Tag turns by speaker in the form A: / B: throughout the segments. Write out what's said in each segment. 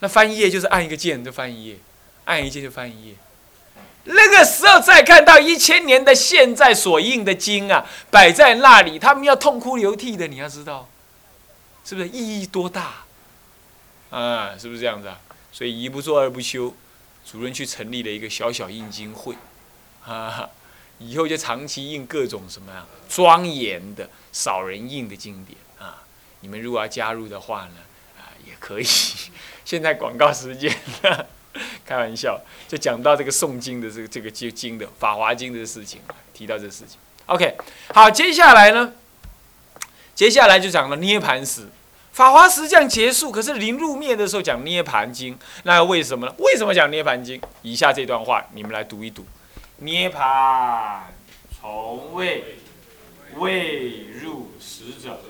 A: 那翻一页就是按一个键就翻一页，按一键就翻一页。那个时候再看到一千年的现在所印的经啊，摆在那里，他们要痛哭流涕的，你要知道，是不是意义多大？啊，是不是这样子啊？所以一不做二不休，主任去成立了一个小小印经会，啊，以后就长期印各种什么呀庄严的、少人印的经典啊。你们如果要加入的话呢，啊，也可以。现在广告时间。开玩笑，就讲到这个诵经的这个这个经经的《法华经》的事情，提到这事情。OK，好，接下来呢，接下来就讲了涅盘时，《法华时》这样结束。可是临入灭的时候讲《涅盘经》，那为什么呢？为什么讲《涅盘经》？以下这段话你们来读一读：涅盘从未未入死者。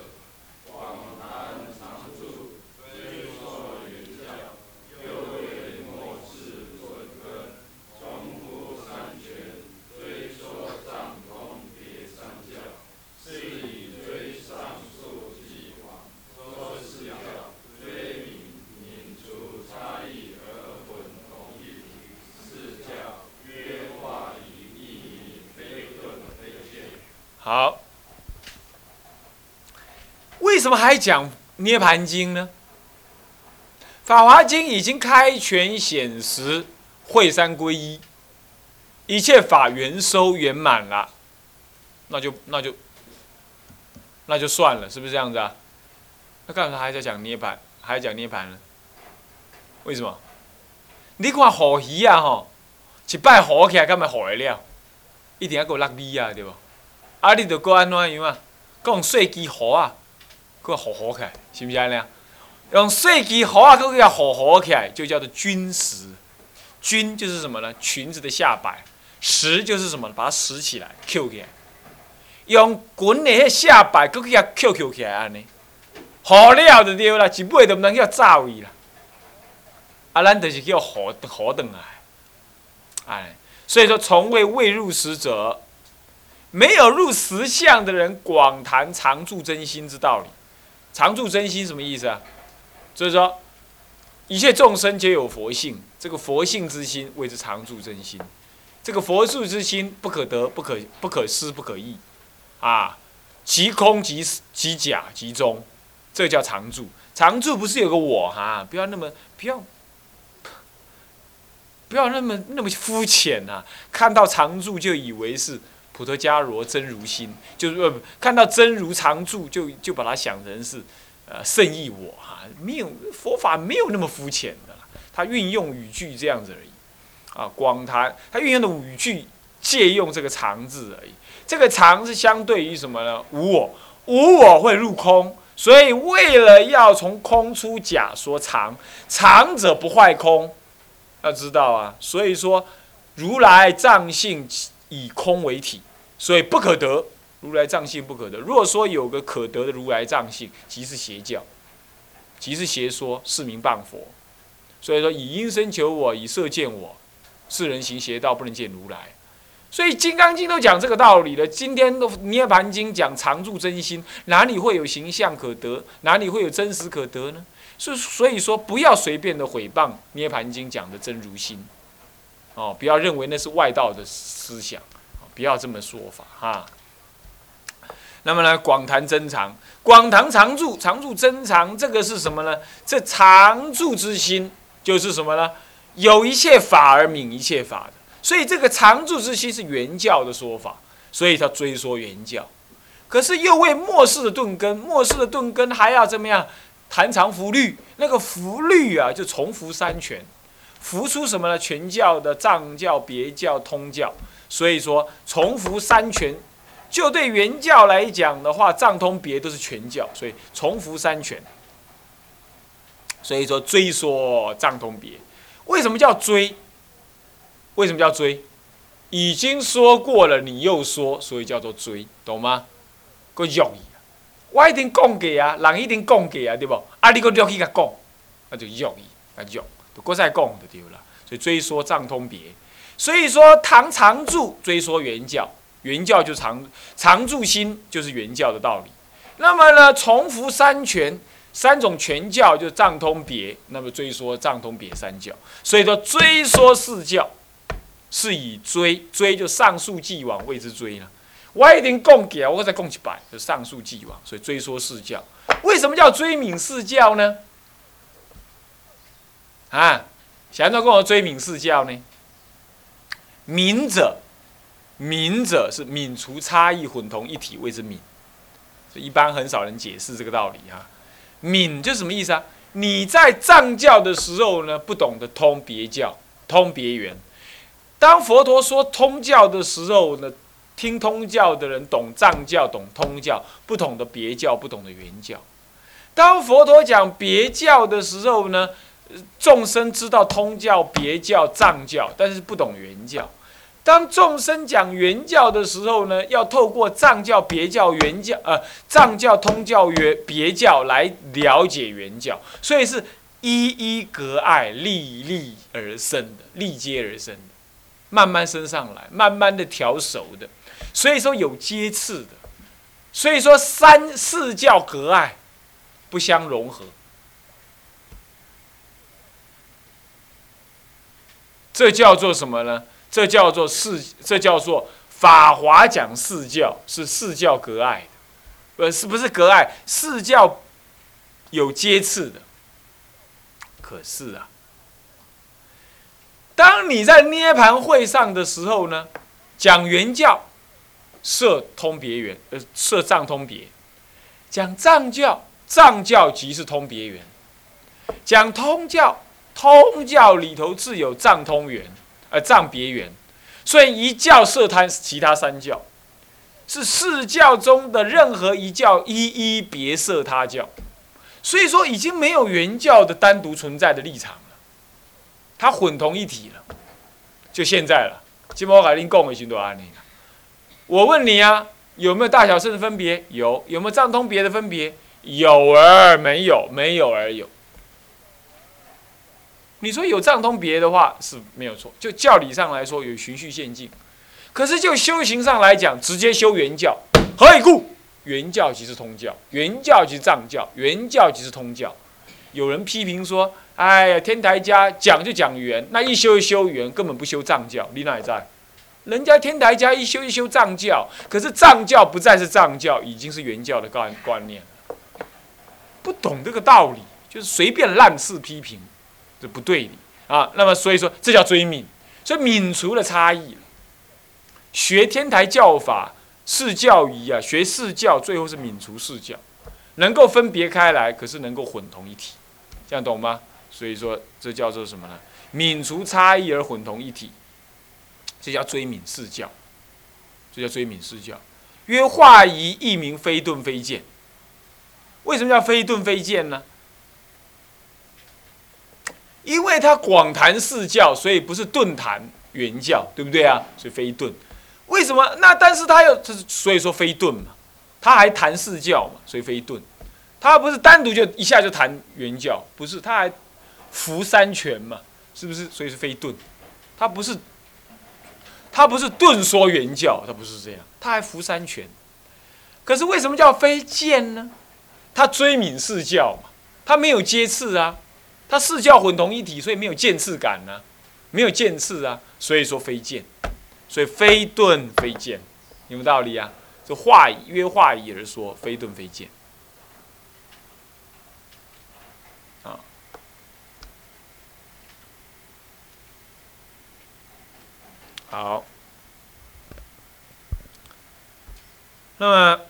A: 好，为什么还讲涅盘经呢？法华经已经开权显实，会三归一，一切法圆收圆满了，那就那就那就算了，是不是这样子啊？那干啥还在讲涅盘，还讲涅盘呢？为什么？你看好鱼啊吼，一摆好起来，干嘛好得了？一定要给我落米啊，对不？啊！你着搁安怎样啊？用细枝糊啊，搁糊糊起来，是毋是安尼啊？用细枝糊啊，搁个糊糊起来，就叫做菌石。菌就是什么呢？裙子的下摆。石就是什么？把它拾起来，Q 起来。用滚的迄下摆，搁个 Q Q 起来安尼。糊了就对啦，一尾就毋通叫走伊啦。啊，咱就是叫糊糊转来。哎，所以说，从未未入时者。没有入实相的人，广谈常住真心之道理。常住真心什么意思啊？就是说，一切众生皆有佛性，这个佛性之心谓之常住真心。这个佛术之心不可得、不可不可失、不可议，啊，即空即即假即中，这叫常住。常住不是有个我哈？不要那么不要不要那么那么肤浅呐！看到常住就以为是。普陀伽罗真如心，就是呃，看到真如常住，就就把它想成是，呃，圣意我哈，没有佛法没有那么肤浅的，他运用语句这样子而已，啊，广谈他运用的语句借用这个常字而已，这个常是相对于什么呢？无我，无我会入空，所以为了要从空出假说常，常者不坏空，要知道啊，所以说如来藏性以空为体。所以不可得，如来藏性不可得。如果说有个可得的如来藏性，即是邪教，即是邪说，是名谤佛。所以说以因身求我，以色见我，世人行邪道，不能见如来。所以《金刚经》都讲这个道理了。今天《涅盘经》讲常住真心，哪里会有形象可得？哪里会有真实可得呢？所所以说，不要随便的毁谤《涅盘经》讲的真如心，哦，不要认为那是外道的思想。不要这么说法哈。那么呢，广谈真常，广谈常住，常住真常，这个是什么呢？这常住之心就是什么呢？有一切法而泯一切法的，所以这个常住之心是原教的说法，所以他追说原教。可是又为末世的顿根，末世的顿根还要怎么样？谈常福律，那个福律啊，就重复三全，浮出什么呢？全教的藏教、别教、通教。所以说，重复三全，就对原教来讲的话，藏通别都是全教，所以重复三全。所以说追说藏通别，为什么叫追？为什么叫追？已经说过了，你又说，所以叫做追，懂吗？个用意啊，我一定讲给啊，人一定讲给啊，对不？啊，你个略去甲讲，那就用意，那用，都搁再讲就对了。所以追说藏通别。所以说，唐常住追说原教，原教就常常住心，就是原教的道理。那么呢，重复三全，三种全教就藏通别，那么追说藏通别三教，所以说追说四教是以追追就上溯既往谓之追了。我一定供给啊，我再供几百，就上溯既往，所以追说四教。为什么叫追悯四教呢？啊，想要跟我追悯四教呢？悯者，悯者是泯除差异，混同一体谓之悯。所以一般很少人解释这个道理啊。悯就什么意思啊？你在藏教的时候呢，不懂得通别教、通别圆。当佛陀说通教的时候呢？听通教的人懂藏教，懂通教，不懂得别教，不懂得原教。当佛陀讲别教的时候呢，众生知道通教、别教、藏教，但是不懂原教。当众生讲原教的时候呢，要透过藏教、别教、原教，呃，藏教、通教、原别教来了解原教。所以是一一隔爱，历历而生的，历阶而生的，慢慢升上来，慢慢的调熟的。所以说有阶次的，所以说三四教隔爱，不相融合，这叫做什么呢？这叫做四，这叫做法华讲四教是四教隔爱的，呃，是不是隔爱？四教有阶次的，可是啊，当你在涅盘会上的时候呢，讲原教。设通别圆，呃，设藏通别，讲藏教，藏教即是通别圆；讲通教，通教里头自有藏通圆，呃，藏别圆。所以一教设贪其他三教，是四教中的任何一教一一别设他教。所以说已经没有原教的单独存在的立场了，它混同一体了。就现在了，金毛海令共为许多案例。我问你啊，有没有大小圣的分别？有，有没有藏通别的分别？有而没有，没有而有。你说有藏通别的话是没有错，就教理上来说有循序渐进。可是就修行上来讲，直接修原教，何以故？原教即是通教，原教即是藏教，原教即是通教。有人批评说：“哎呀，天台家讲就讲原，那一修一修原，根本不修藏教。”你哪在？人家天台家一修一修藏教，可是藏教不再是藏教，已经是原教的观观念了不懂这个道理，就是随便滥事批评，这不对的啊。那么所以说，这叫追泯，所以泯除了差异学天台教法是教仪啊，学四教最后是泯除四教，能够分别开来，可是能够混同一体，这样懂吗？所以说这叫做什么呢？泯除差异而混同一体。这叫追敏四教，这叫追敏四教。曰化仪一名非顿非见。为什么叫非顿非见呢？因为他广谈四教，所以不是顿谈原教，对不对啊？所以非顿。为什么？那但是他又，所以说非顿嘛。他还谈四教嘛，所以非顿。他不是单独就一下就谈原教，不是，他还服三权嘛，是不是？所以是非顿。他不是。他不是顿说原教，他不是这样，他还服三权。可是为什么叫非见呢？他追敏四教嘛，他没有接次啊，他四教混同一体，所以没有见次感呢，没有见次啊，所以说非见，所以非顿非见，有没有道理啊？这话约话以而说，非顿非见。啊，好。那么，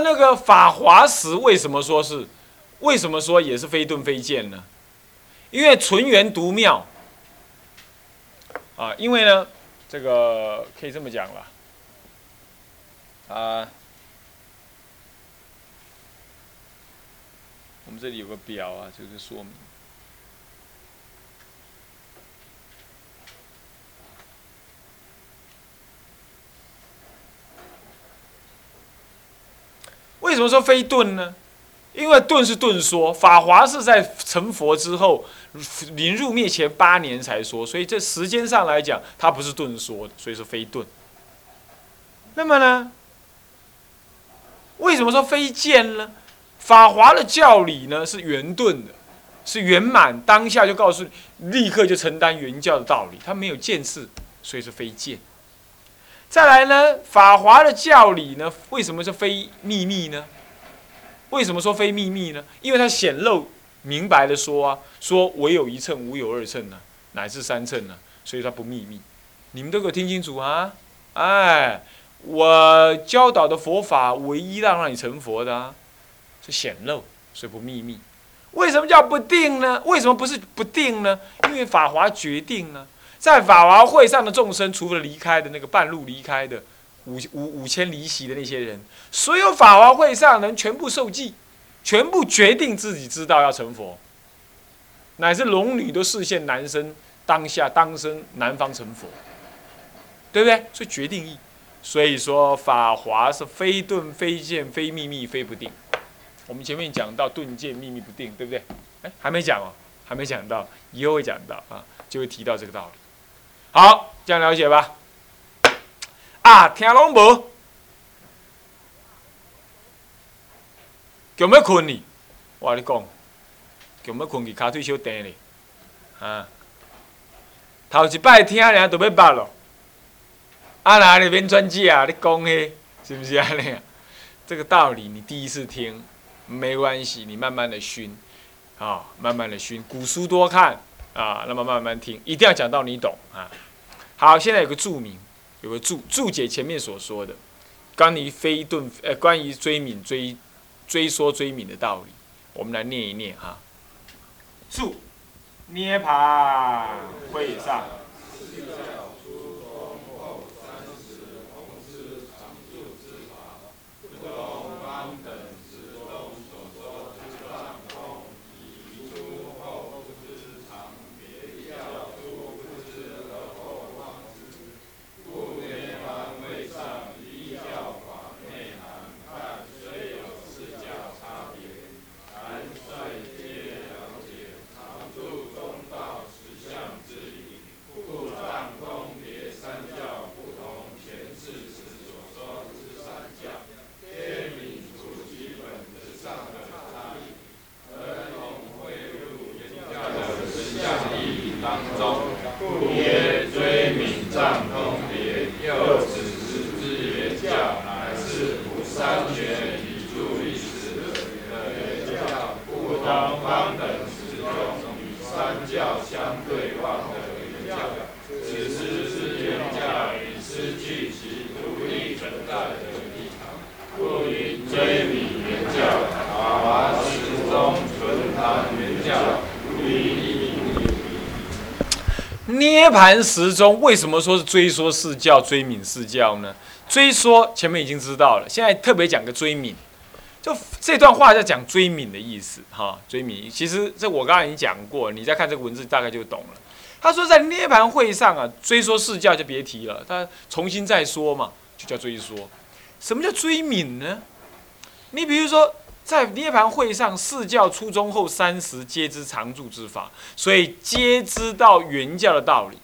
A: 那个法华时为什么说是？为什么说也是非顿非见呢？因为纯元独妙啊！因为呢，这个可以这么讲了啊。我们这里有个表啊，就是说明。什么说非顿呢？因为顿是顿说，法华是在成佛之后，临入灭前八年才说，所以这时间上来讲，它不是顿说的，所以说非顿。那么呢，为什么说非见呢？法华的教理呢是圆顿的，是圆满，当下就告诉你，立刻就承担原教的道理，它没有见识，所以是非见。再来呢，法华的教理呢，为什么是非秘密呢？为什么说非秘密呢？因为它显露明白的说啊，说唯有一乘，无有二乘呢，乃至三乘呢，所以它不秘密。你们都给我听清楚啊！哎，我教导的佛法，唯一让让你成佛的啊，是显露，所以不秘密。为什么叫不定呢？为什么不是不定呢？因为法华决定呢，在法华会上的众生，除了离开的那个半路离开的五五五千离席的那些人，所有法华会上人全部受记，全部决定自己知道要成佛，乃至龙女都视线男生当下当生南方成佛。对不对？所以决定义，所以说法华是非顿非见非秘密非不定。我们前面讲到顿见秘密不定，对不对？哎，还没讲哦，还没讲到，以后会讲到啊，就会提到这个道理。好，这样了解吧？啊，听拢无？强要困你？我跟你讲，强要困去？脚腿小颠咧，啊，头一摆听咧，都要捌咯。啊，哪里免专辑啊？你讲嘿，是不是啊？那样，这个道理你第一次听没关系，你慢慢的熏，啊，慢慢的熏，古书多看啊，那么慢慢听，一定要讲到你懂啊。好，现在有个注明，有个注注解前面所说的关于飞顿呃，关于追敏追追说追敏的道理，我们来念一念哈。注涅盘会上。涅盘时钟为什么说是追说四教、追敏四教呢？追说前面已经知道了，现在特别讲个追敏，就这段话在讲追敏的意思哈。追敏其实这我刚才已经讲过，你再看这个文字大概就懂了。他说在涅盘会上啊，追说四教就别提了，他重新再说嘛，就叫追说。什么叫追敏呢？你比如说。在涅盘会上，四教初中后三十皆知常住之法，所以皆知道原教的道理。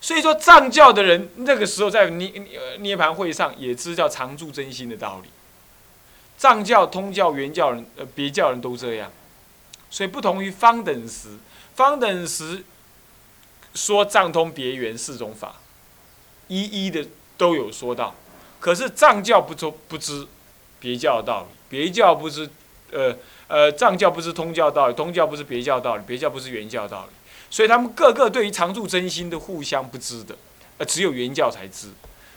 A: 所以说藏教的人那个时候在涅涅盘会上也知道常住真心的道理。藏教、通教、原教人、呃别教人都这样，所以不同于方等时，方等时说藏通别圆四种法，一一的都有说到。可是藏教不知不知别教道理。别教不是，呃呃，藏教不是通教道理，通教不是别教道理，别教不是原教道理，所以他们个个对于常住真心的互相不知的，呃，只有原教才知，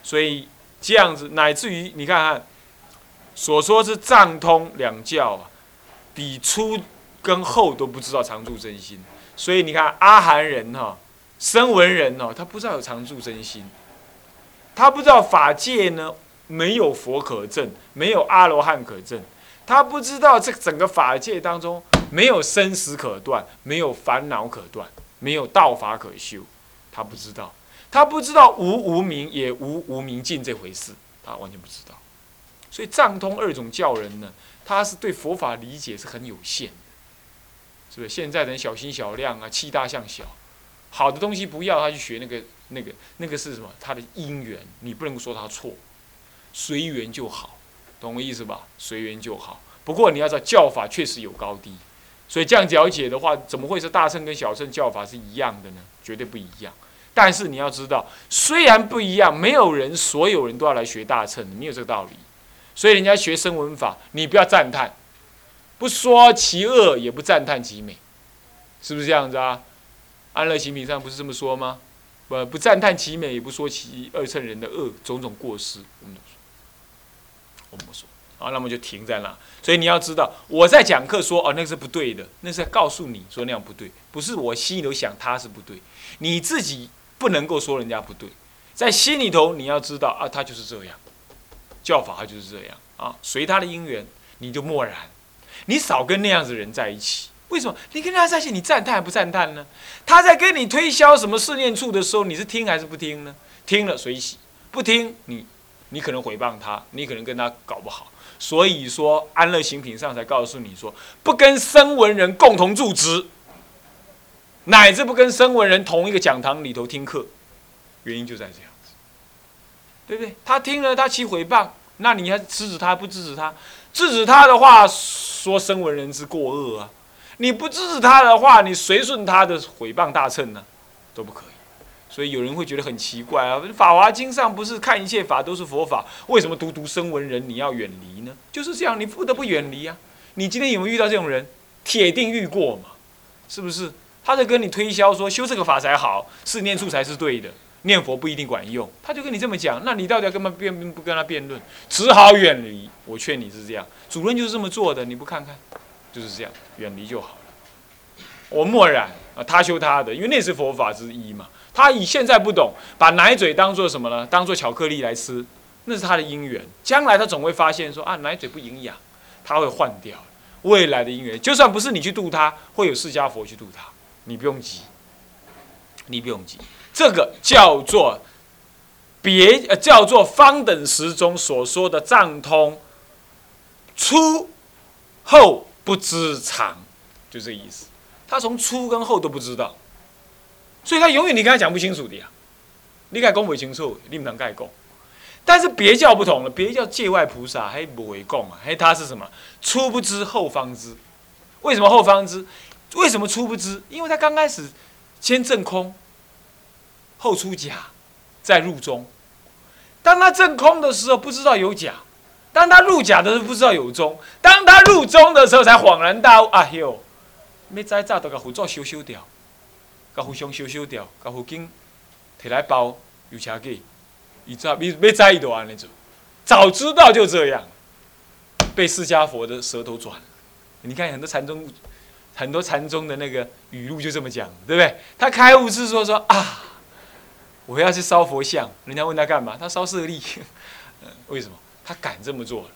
A: 所以这样子乃至于你看看，所说是藏通两教啊，比初跟后都不知道常住真心，所以你看阿含人哈，声闻人哦，他不知道有常住真心，他不知道法界呢。没有佛可证，没有阿罗汉可证，他不知道这整个法界当中没有生死可断，没有烦恼可断，没有道法可修，他不知道，他不知道无无明也无无明尽这回事，他完全不知道。所以藏通二种教人呢，他是对佛法理解是很有限的，是不是？现在人小心小量啊，气大向小，好的东西不要，他去学那个那个那个是什么？他的因缘，你不能说他错。随缘就好，懂我意思吧？随缘就好。不过你要知道教法确实有高低，所以这样了解的话，怎么会是大乘跟小乘教法是一样的呢？绝对不一样。但是你要知道，虽然不一样，没有人所有人都要来学大乘，没有这个道理。所以人家学声闻法，你不要赞叹，不说其恶，也不赞叹其美，是不是这样子啊？安乐行品上不是这么说吗？不不赞叹其美，也不说其二乘人的恶种种过失，我们，我说。好，那么就停在那。所以你要知道，我在讲课说哦，那是不对的，那是在告诉你说那样不对，不是我心里头想他是不对，你自己。不能够说人家不对，在心里头你要知道啊，他就是这样，教法他就是这样啊，随他的因缘，你就默然，你少跟那样子人在一起。为什么？你跟他在一起，你赞叹还不赞叹呢？他在跟你推销什么试念处的时候，你是听还是不听呢？听了随喜，不听你，你可能诽谤他，你可能跟他搞不好。所以说安乐行品上才告诉你说，不跟声闻人共同住职。乃至不跟声闻人同一个讲堂里头听课，原因就在这样子，对不对？他听了他起诽谤，那你还制止他不制止他？制止他的话，说声闻人之过恶啊！你不制止他的话，你随顺他的诽谤大乘呢，都不可以。所以有人会觉得很奇怪啊，《法华经》上不是看一切法都是佛法，为什么独独声闻人你要远离呢？就是这样，你不得不远离啊！你今天有没有遇到这种人？铁定遇过嘛？是不是？他在跟你推销说修这个法才好，是念处才是对的，念佛不一定管用。他就跟你这么讲，那你到底要跟他辩不跟他辩论？只好远离。我劝你是这样，主任就是这么做的，你不看看，就是这样，远离就好了。我默然啊，他修他的，因为那是佛法之一嘛。他以现在不懂，把奶嘴当做什么呢？当做巧克力来吃，那是他的因缘。将来他总会发现说啊，奶嘴不营养，他会换掉。未来的因缘，就算不是你去度他，会有释迦佛去度他。你不用急，你不用急，这个叫做别呃叫做方等时中所说的藏通，初后不知常，就这意思。他从初跟后都不知道，所以他永远你跟他讲不清楚的呀。你该讲不清楚，你不能盖讲。但是别教不同了，别教界外菩萨还不为供啊，还他是什么？初不知后方知，为什么后方知？为什么初不知？因为他刚开始先正空，后出假，再入中。当他正空的时候，不知道有假；当他入假的时候，不知道有中；当他入中的时候，才恍然大悟。啊哟，没再早都把佛祖修修掉，把佛像修修掉，把佛经摕来包，有车给，伊早要要再一都安尼做，早知道就这样，被释迦佛的舌头转。你看很多禅宗。很多禅宗的那个语录就这么讲，对不对？他开悟是说说啊，我要去烧佛像，人家问他干嘛？他烧舍利。为什么？他敢这么做，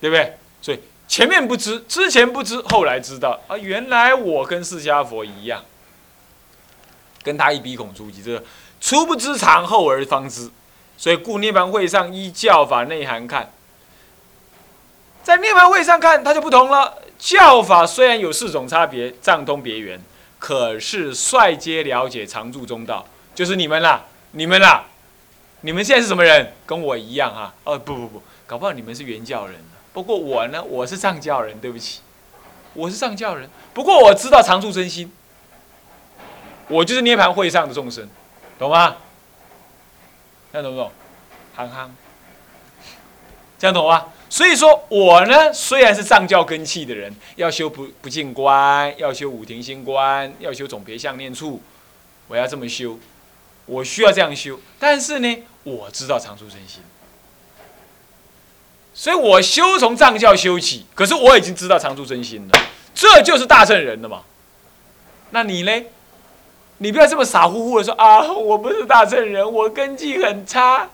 A: 对不对？所以前面不知，之前不知，后来知道啊，原来我跟释迦佛一样，跟他一鼻孔出气，这个初不知常，后而方知。所以故涅盘会上依教法内涵看，在涅盘会上看，它就不同了。教法虽然有四种差别，藏通别圆，可是率皆了解常住中道，就是你们啦，你们啦，你们现在是什么人？跟我一样啊？哦，不不不，搞不好你们是原教人。不过我呢，我是藏教人，对不起，我是藏教人。不过我知道常住真心，我就是涅盘会上的众生，懂吗？这样懂不懂？憨憨，这样懂吗？所以说我呢，虽然是藏教根器的人，要修不不净观，要修五庭心观，要修总别相念处，我要这么修，我需要这样修。但是呢，我知道常住真心，所以我修从藏教修起。可是我已经知道常住真心了，这就是大圣人了嘛。那你呢？你不要这么傻乎乎的说啊，我不是大圣人，我根基很差。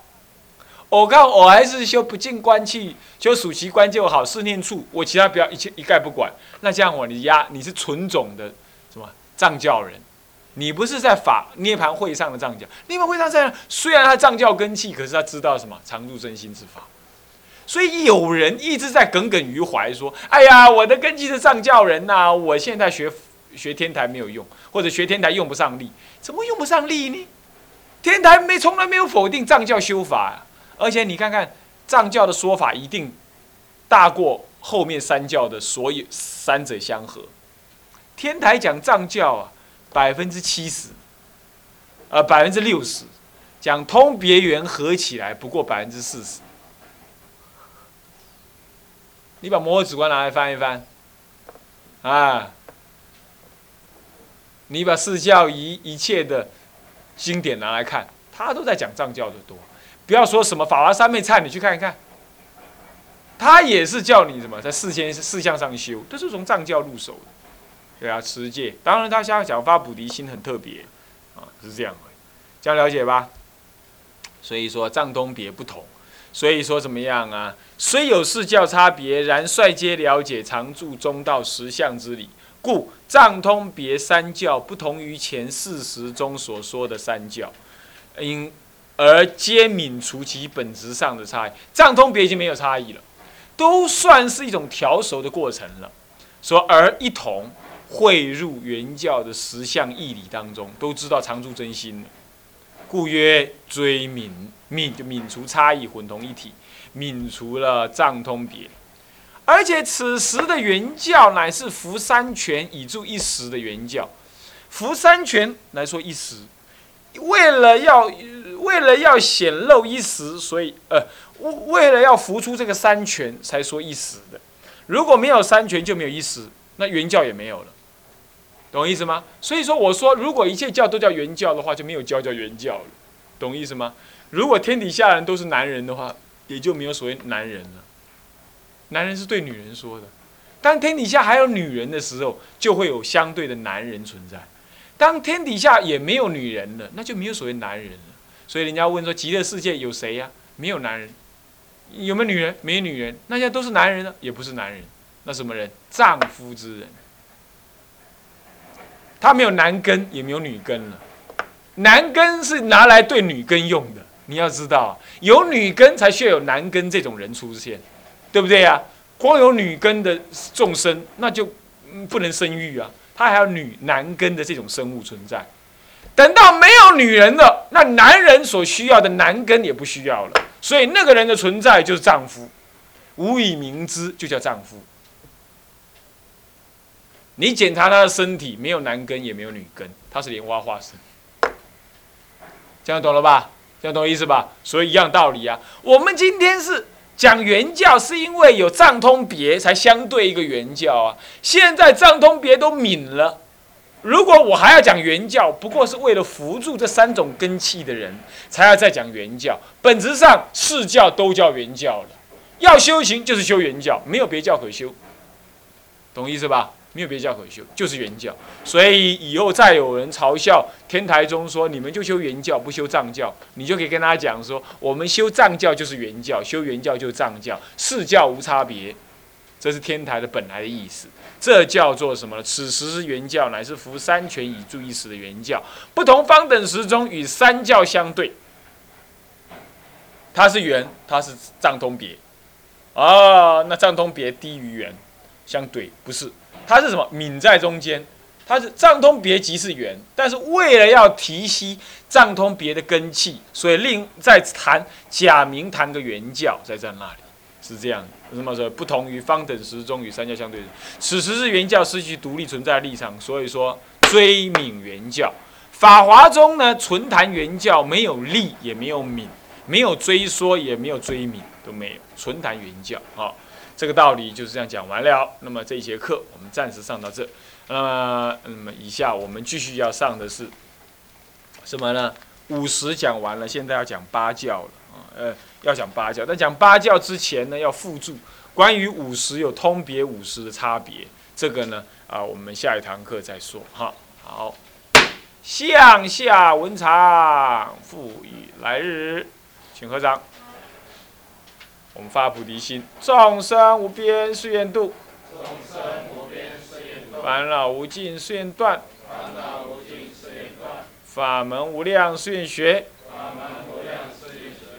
A: 我看我还是修不净观气，修属其观就好，四念处，我其他不要一切一概不管。那这样我你压你是纯种的什么藏教人，你不是在法涅盘会上的藏教。涅盘会上在虽然他藏教根器，可是他知道什么常住真心之法。所以有人一直在耿耿于怀，说：“哎呀，我的根基是藏教人呐，我现在学学天台没有用，或者学天台用不上力，怎么用不上力呢？天台没从来没有否定藏教修法。”而且你看看藏教的说法，一定大过后面三教的所有三者相合。天台讲藏教啊，百分之七十，呃，百分之六十，讲通别圆合起来不过百分之四十。你把摩诃止观拿来翻一翻，啊，你把四教一一切的经典拿来看，他都在讲藏教的多。不要说什么法华三昧忏，你去看一看，他也是叫你什么在四千四相上修，都是从藏教入手的。对啊，持戒，当然他想讲发菩提心很特别，啊，是这样，这样了解吧？所以说藏东别不同，所以说怎么样啊？虽有四教差别，然率皆了解常住中道实相之理，故藏通别三教不同于前四十中所说的三教，因而皆泯除其本质上的差异。藏通别已经没有差异了，都算是一种调熟的过程了。说而一同。汇入原教的十项义理当中，都知道常住真心了故曰追泯泯就泯除差异，混同一体，泯除了藏通别。而且此时的原教乃是伏三权以助一时的原教，伏三权来说一时，为了要为了要显露一时，所以呃为了要浮出这个三权才说一时的。如果没有三权就没有一时，那原教也没有了。懂意思吗？所以说，我说如果一切教都叫原教的话，就没有教叫原教了，懂意思吗？如果天底下人都是男人的话，也就没有所谓男人了。男人是对女人说的，当天底下还有女人的时候，就会有相对的男人存在。当天底下也没有女人了，那就没有所谓男人了。所以人家问说，极乐世界有谁呀？没有男人，有没有女人？没有女人，那些都是男人呢？也不是男人，那什么人？丈夫之人。他没有男根，也没有女根了。男根是拿来对女根用的，你要知道，有女根才需要有男根这种人出现，对不对呀？光有女根的众生，那就不能生育啊。他还有女男根的这种生物存在。等到没有女人了，那男人所需要的男根也不需要了。所以那个人的存在就是丈夫，无以明之，就叫丈夫。你检查他的身体，没有男根也没有女根，他是莲花化身。这样懂了吧？这样懂意思吧？所以一样道理啊。我们今天是讲原教，是因为有藏通别才相对一个原教啊。现在藏通别都泯了，如果我还要讲原教，不过是为了扶助这三种根器的人，才要再讲原教。本质上四教都叫原教了，要修行就是修原教，没有别教可修，懂意思吧？没有别的教可修，就是原教。所以以后再有人嘲笑天台宗说你们就修原教不修藏教，你就可以跟他讲说，我们修藏教就是原教，修原教就是藏教，四教无差别。这是天台的本来的意思。这叫做什么呢？此时是原教，乃是服三权以助一时的原教。不同方等时中与三教相对，它是圆，它是藏通别。啊，那藏通别低于圆，相对不是。它是什么？泯在中间，它是藏通别即是圆，但是为了要提息藏通别的根气，所以另再谈假名谈个圆教在在那里，是这样。的。什么说？不同于方等时中与三教相对，此时是圆教失去独立存在的立场，所以说追泯圆教。法华中呢，纯谈圆教，没有立也没有泯，没有追说也没有追泯，都没有，纯谈圆教啊。这个道理就是这样讲完了。那么这一节课我们暂时上到这。那么，那么以下我们继续要上的是什么呢？五十讲完了，现在要讲八教了啊。呃，要讲八教，但讲八教之前呢，要附注关于五十有通别五十的差别。这个呢，啊，我们下一堂课再说哈。好，向下文长复以来日，请合掌。我们发菩提心，众生无边誓愿度，烦恼无尽誓愿断，法门无量誓愿学，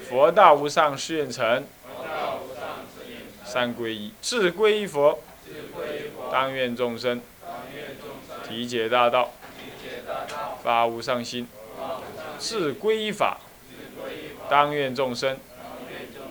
A: 佛道无上誓愿成，三皈依，智皈依佛，当愿众生。体解大道，发无上心，智皈依法，当愿众生。